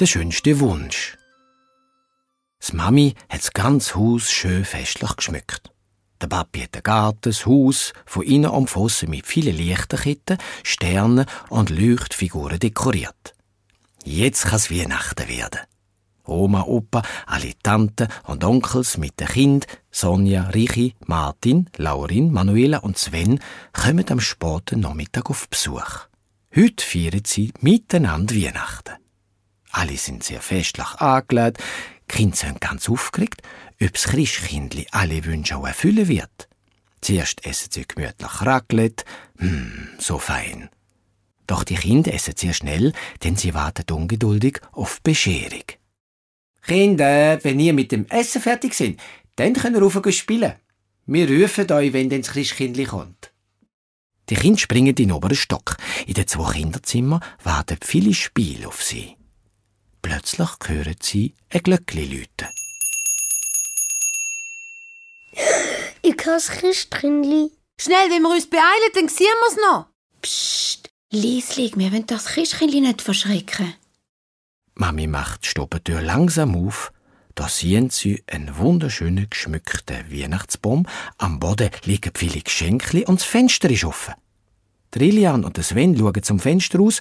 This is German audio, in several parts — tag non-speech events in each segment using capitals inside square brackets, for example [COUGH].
der schönste Wunsch. Das Mami hat das ganze Haus schön festlich geschmückt. Der Papi hat den Garten, das Haus von innen umfassen mit vielen Lichterketten, Sternen und Leuchtfiguren dekoriert. Jetzt kann es Weihnachten werden. Oma, Opa, alle Tanten und Onkels mit den Kind, Sonja, Richi, Martin, Laurin, Manuela und Sven kommen am späten Nachmittag auf Besuch. Heute feiern sie miteinander Weihnachten. Alle sind sehr festlich angelegt, die Kinder sind ganz aufgeregt, ob das Christkindli alle Wünsche auch erfüllen wird. Zuerst essen sie gemütlich Raclette, hm, so fein. Doch die Kinder essen sehr schnell, denn sie warten ungeduldig auf Bescherung. Kinder, wenn ihr mit dem Essen fertig sind, dann könnt ihr rauf spielen. Wir rufen euch, wenn dann das Christkindli kommt. Die Kinder springen in den oberen Stock. In den zwei Kinderzimmern warten viele Spiele auf sie. Plötzlich hören sie ein Glöckli läuten. Ich kann das Christkindli. Schnell, wenn wir uns beeilen, dann sehen wir's noch. Psst, Lieslig, wir wollen das Christkindli nicht verschrecken. Mami macht die Stubentür langsam auf. Da sehen sie einen wunderschönen geschmückten Weihnachtsbaum. Am Boden liegen viele Geschenke und das Fenster ist offen. Der Ilian und der Sven schauen zum Fenster aus,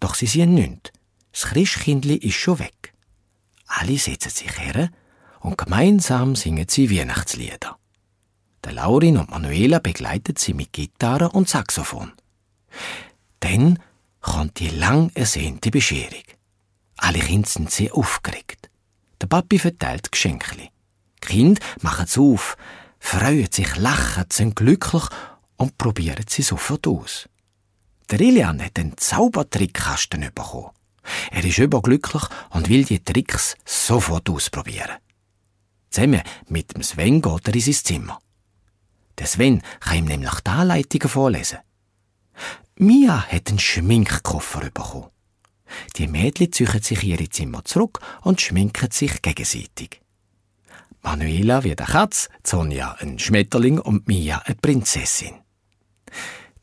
doch sie sehen nichts. Das Christkindli ist schon weg. Alle setzen sich her und gemeinsam singen sie Weihnachtslieder. Der Laurin und Manuela begleiten sie mit Gitarre und Saxophon. Dann kommt die lang ersehnte Bescherung. Alle Kinder sind sehr aufgeregt. Der Papi verteilt Geschenke. Die Kinder machen es auf, freuen sich, lachen, sind glücklich und probieren sie sofort aus. Der Ilian hat einen Zaubertrickkasten bekommen. Er ist überglücklich und will die Tricks sofort ausprobieren. Zusammen mit dem Sven geht er in sein Zimmer. Der Sven kann ihm nämlich die Anleitungen vorlesen. Mia hat einen Schminkkoffer bekommen. Die Mädchen ziehen sich ihre Zimmer zurück und schminken sich gegenseitig. Manuela wird eine Katz, Sonja ein Schmetterling und Mia eine Prinzessin.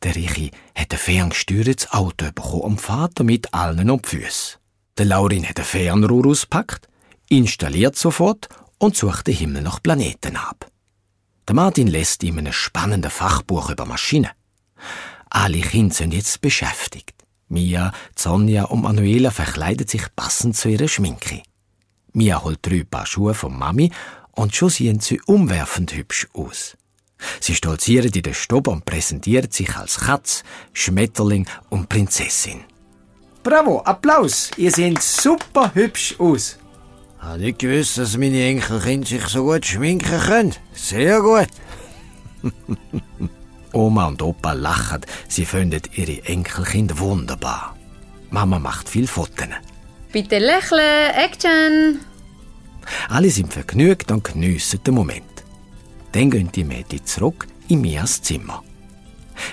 Der Richi hat ein ferngesteuertes Auto bekommen und fährt damit allen um die Füße. Der Laurin hat ein Fernrohr auspackt, installiert sofort und sucht den Himmel nach Planeten ab. Der Martin lässt ihm ein spannendes Fachbuch über Maschinen. Alle Kinder sind jetzt beschäftigt. Mia, Sonja und Manuela verkleiden sich passend zu ihrer Schminke. Mia holt drei Paar Schuhe von Mami und schon sehen sie umwerfend hübsch aus. Sie stolziert in den Stob und präsentiert sich als Katz, Schmetterling und Prinzessin. Bravo, Applaus! Ihr seht super hübsch aus. Ich habe nicht gewusst, dass meine Enkelkinder sich so gut schminken können. Sehr gut. [LAUGHS] Oma und Opa lachen, sie finden ihre Enkelkinder wunderbar. Mama macht viel Fotos. Bitte lächeln, Action! Alle sind vergnügt und geniessen den Moment. Dann gehen die Mädchen zurück in Mias Zimmer.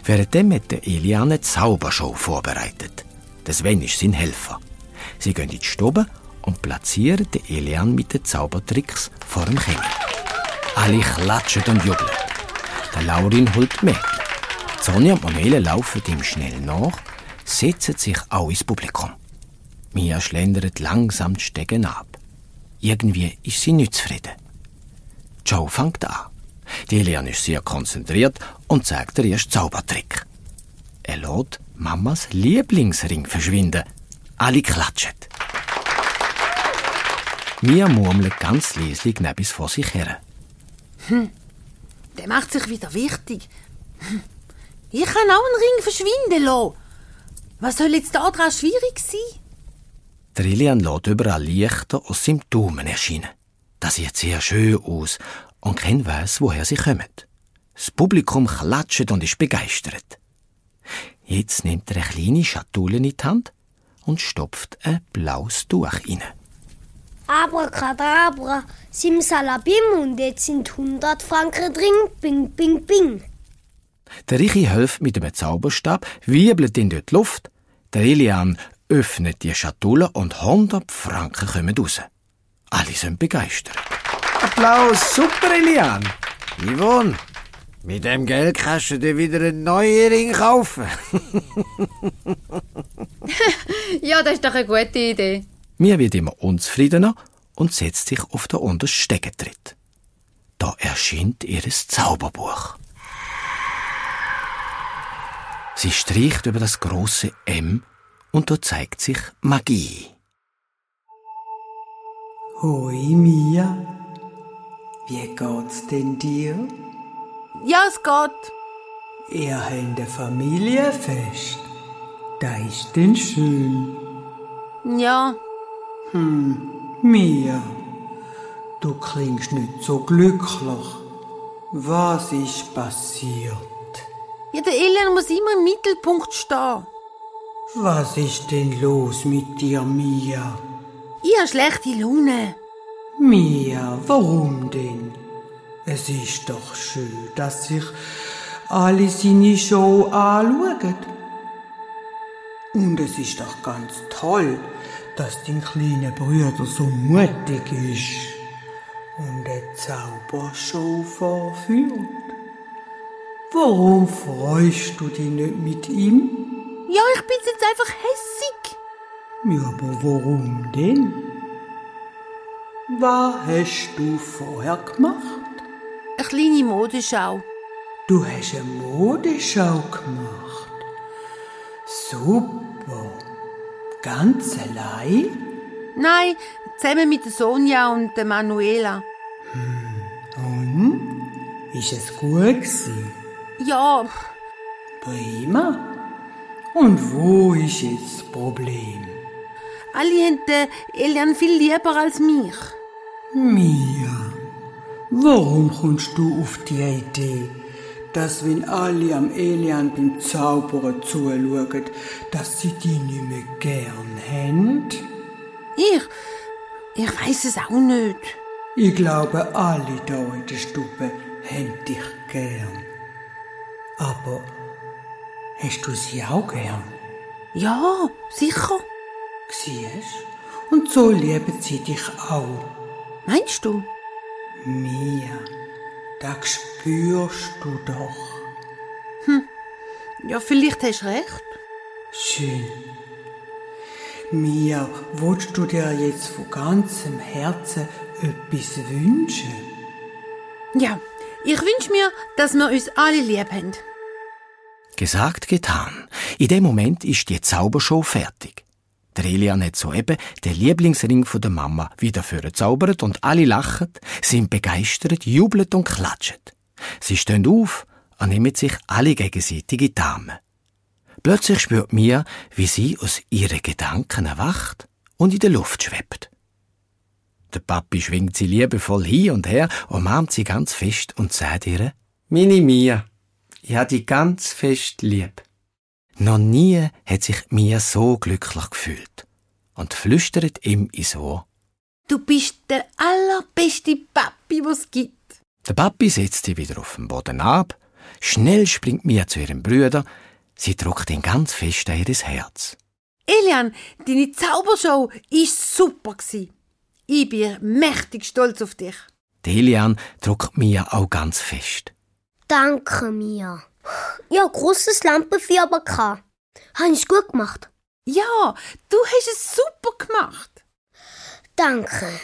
Währenddem hat der Elian eine Zaubershow vorbereitet. Der Sven ist sein Helfer. Sie gehen in die Stube und platzieren den Elian mit den Zaubertricks vor dem Kängel. Alle klatschen und jubeln. Der Laurin holt mit. Sonja und Manuela laufen ihm schnell nach, setzen sich auch ins Publikum. Mia schlendert langsam die Stegen ab. Irgendwie ist sie nicht zufrieden. Joe fängt an. Die Elian ist sehr konzentriert und zeigt der ersten Zaubertrick. Er lässt Mamas Lieblingsring verschwinden. Alle klatschen. Mia murmelt ganz leislich nebis vor sich her. Hm, der macht sich wieder wichtig. Hm, ich kann auch einen Ring verschwinden lassen. Was soll jetzt da dran schwierig sein? Der Ilian lässt überall Lichter aus seinem Daumen erscheinen. Das sieht sehr schön aus und kein weiß, woher sie kommen. Das Publikum klatscht und ist begeistert. Jetzt nimmt er eine kleine Schatulle in die Hand und stopft ein blaues Tuch rein. Abracadabra, Simsalabim und jetzt sind 100 Franken drin. Bing, bing, bing. Der Richi hilft mit dem Zauberstab, wirbelt in die Luft. Der Elian öffnet die Schatulle und 100 Franken kommen raus. Alle sind begeistert. Applaus, super, Elian. Yvonne, mit dem Geld kannst du dir wieder einen neuen Ring kaufen. [LAUGHS] ja, das ist doch eine gute Idee. Mir wird immer unzufriedener und setzt sich auf der untersten Steckentritt. Da erscheint ihres Zauberbuch. Sie streicht über das große M und da zeigt sich Magie. Hoi Mia, wie geht's denn dir? Ja, es geht. Ihr habt ein Familienfest. Da ist denn schön. Ja, Mia, du klingst nicht so glücklich. Was ist passiert? ja der Elian muss immer im Mittelpunkt stehen. Was ist denn los mit dir, Mia? Ich habe schlechte Laune. Mia, warum denn? Es ist doch schön, dass sich alle seine Show anschauen. Und es ist doch ganz toll, dass dein kleiner Bruder so mutig ist und eine Zaubershow vorführt. Warum freust du dich nicht mit ihm? Ja, ich bin jetzt einfach hässig. Ja, aber warum denn? Was hast du vorher gemacht? Eine kleine Modeschau. Du hast eine Modeschau gemacht. Super. Ganz allein? Nein, zusammen mit der Sonja und der Manuela. Und? Ist es gut gewesen? Ja, Prima. Und wo ist jetzt das Problem? alle haben den Elian viel lieber als mich. Mia, warum kommst du auf die Idee, dass wenn alle am Elian beim Zaubern zuschauen, dass sie dich nicht mehr gern haben? Ich, ich weiß es auch nicht. Ich glaube, alle da in der Stube haben dich gern. Aber hast du sie auch gern? Ja, sicher. Siehst? Und so lieben sie dich auch. Meinst du? Mia, das spürst du doch. Ja, vielleicht hast du recht. Schön. Mia, willst du dir jetzt von ganzem Herzen etwas wünschen? Ja, ich wünsche mir, dass wir uns alle lieb haben. Gesagt, getan. In dem Moment ist die Zaubershow fertig. Der Elian hat soeben den Lieblingsring von der Mama wieder vorgezaubert und alle lachen, sind begeistert, jubeln und klatschen. Sie stehen auf und nehmen sich alle gegenseitige Damen. Plötzlich spürt Mia, wie sie aus ihren Gedanken erwacht und in der Luft schwebt. Der Papi schwingt sie liebevoll hin und her, umarmt sie ganz fest und sagt ihr, Meine Mia, ich hab dich ganz fest lieb. Noch nie hat sich Mia so glücklich gefühlt und flüstert ihm ins Ohr. Du bist der allerbeste Papi, was es gibt. Der Papi setzt sie wieder auf den Boden ab. Schnell springt Mia zu ihrem Bruder. Sie drückt ihn ganz fest an ihr Herz. Elian, deine Zaubershow ist super gsi. Ich bin mächtig stolz auf dich. Der Elian drückt Mia auch ganz fest. Danke, Mia. Ja, grosses Lampenvieh aber gehabt. Habe ich gut gemacht. Ja, du hast es super gemacht. Danke.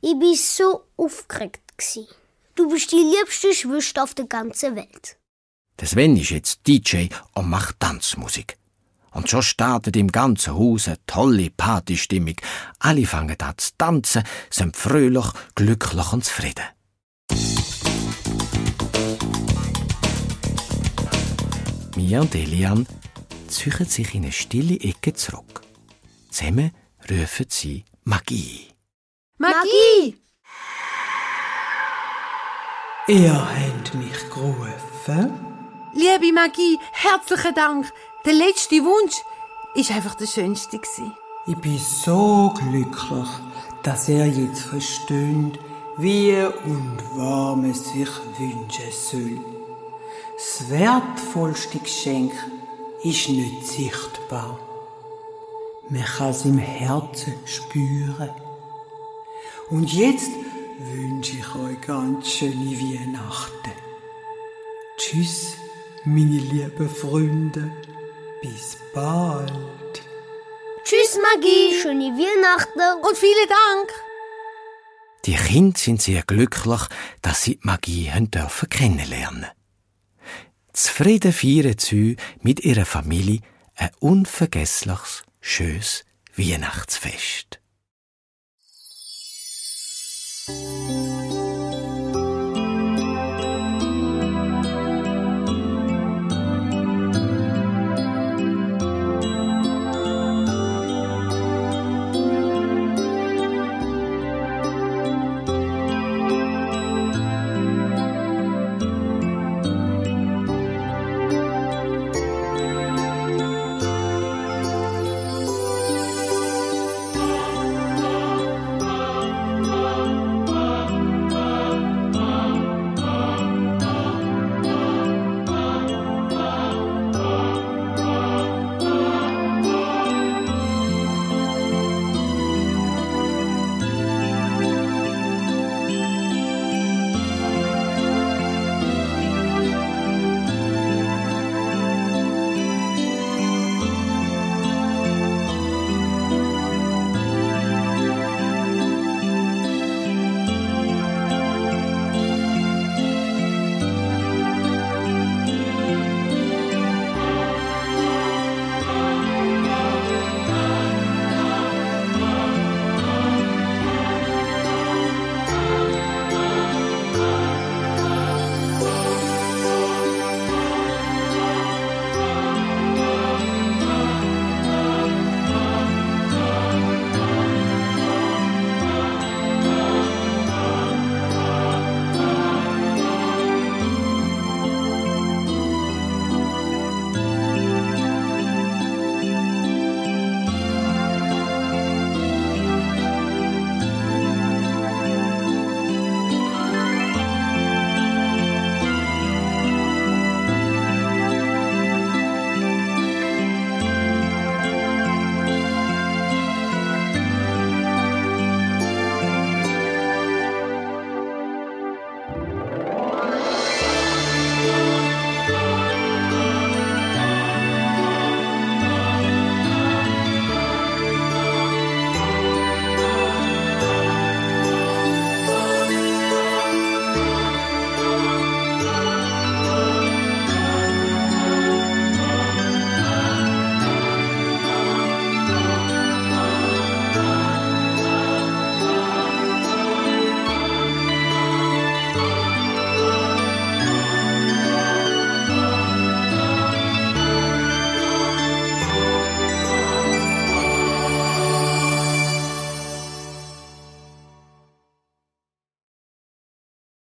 Ich bin so aufgeregt. gsi. Du bist die liebste Schwester auf der ganzen Welt. Der Sven ist jetzt DJ und macht Tanzmusik. Und schon startet im ganzen Haus eine tolle Partystimmung. Alle fangen an zu tanzen, sind fröhlich, glücklich und zufrieden. Mia und Elian ziehen sich in eine stille Ecke zurück. Zusammen rufen sie Magie. Magie! Ihr habt mich gerufen. Liebe Magie, herzlichen Dank. Der letzte Wunsch ist einfach der schönste. Ich bin so glücklich, dass er jetzt versteht, wie und was man sich wünschen soll. Das wertvollste Geschenk ist nicht sichtbar. Man kann es im Herzen spüren. Und jetzt wünsche ich euch ganz schöne Weihnachten. Tschüss, meine lieben Freunde. Bis bald. Tschüss, Magie. Schöne Weihnachten. Und vielen Dank. Die Kinder sind sehr glücklich, dass sie die Magie haben dürfen kennenlernen. Zufrieden feiern sie mit ihrer Familie ein unvergessliches, schönes Weihnachtsfest.